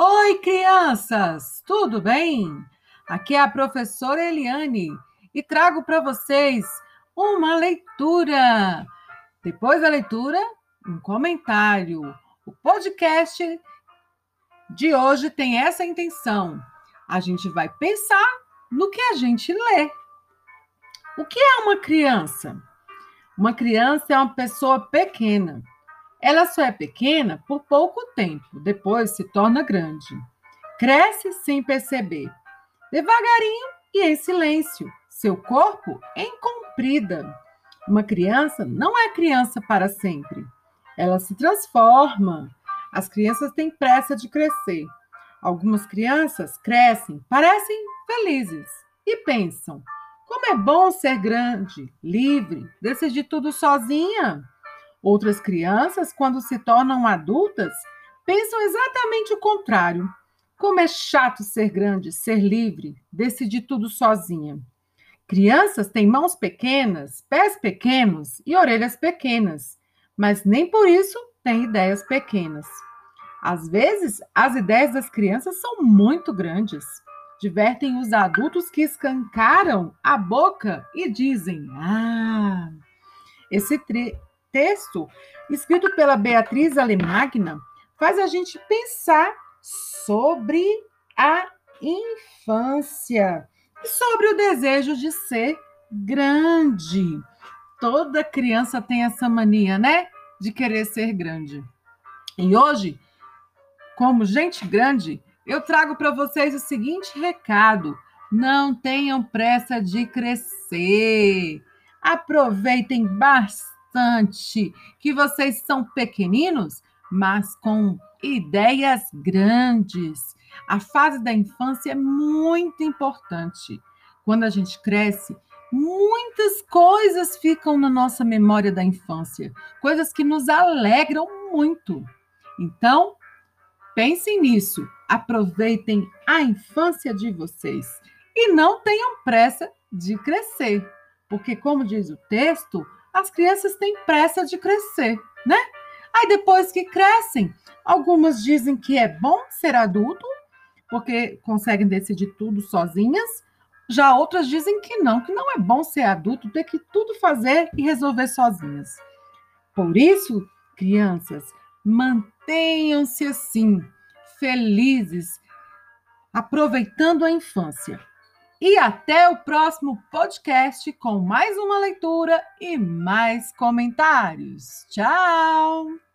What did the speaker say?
Oi, crianças! Tudo bem? Aqui é a professora Eliane e trago para vocês uma leitura. Depois da leitura, um comentário. O podcast de hoje tem essa intenção. A gente vai pensar no que a gente lê. O que é uma criança? Uma criança é uma pessoa pequena ela só é pequena por pouco tempo, depois se torna grande. Cresce sem perceber, devagarinho e em silêncio. Seu corpo comprida. Uma criança não é criança para sempre. Ela se transforma. As crianças têm pressa de crescer. Algumas crianças crescem, parecem felizes e pensam: como é bom ser grande, livre, decidir tudo sozinha. Outras crianças, quando se tornam adultas, pensam exatamente o contrário. Como é chato ser grande, ser livre, decidir tudo sozinha. Crianças têm mãos pequenas, pés pequenos e orelhas pequenas, mas nem por isso têm ideias pequenas. Às vezes, as ideias das crianças são muito grandes. Divertem os adultos que escancaram a boca e dizem: Ah, esse, texto, escrito pela Beatriz Alemagna, faz a gente pensar sobre a infância e sobre o desejo de ser grande. Toda criança tem essa mania, né? De querer ser grande. E hoje, como gente grande, eu trago para vocês o seguinte recado: não tenham pressa de crescer. Aproveitem bastante bastante que vocês são pequeninos, mas com ideias grandes. A fase da infância é muito importante. Quando a gente cresce, muitas coisas ficam na nossa memória da infância, coisas que nos alegram muito. Então, pensem nisso, aproveitem a infância de vocês e não tenham pressa de crescer, porque, como diz o texto, as crianças têm pressa de crescer, né? Aí depois que crescem, algumas dizem que é bom ser adulto, porque conseguem decidir tudo sozinhas. Já outras dizem que não, que não é bom ser adulto, ter que tudo fazer e resolver sozinhas. Por isso, crianças, mantenham-se assim, felizes, aproveitando a infância. E até o próximo podcast com mais uma leitura e mais comentários. Tchau!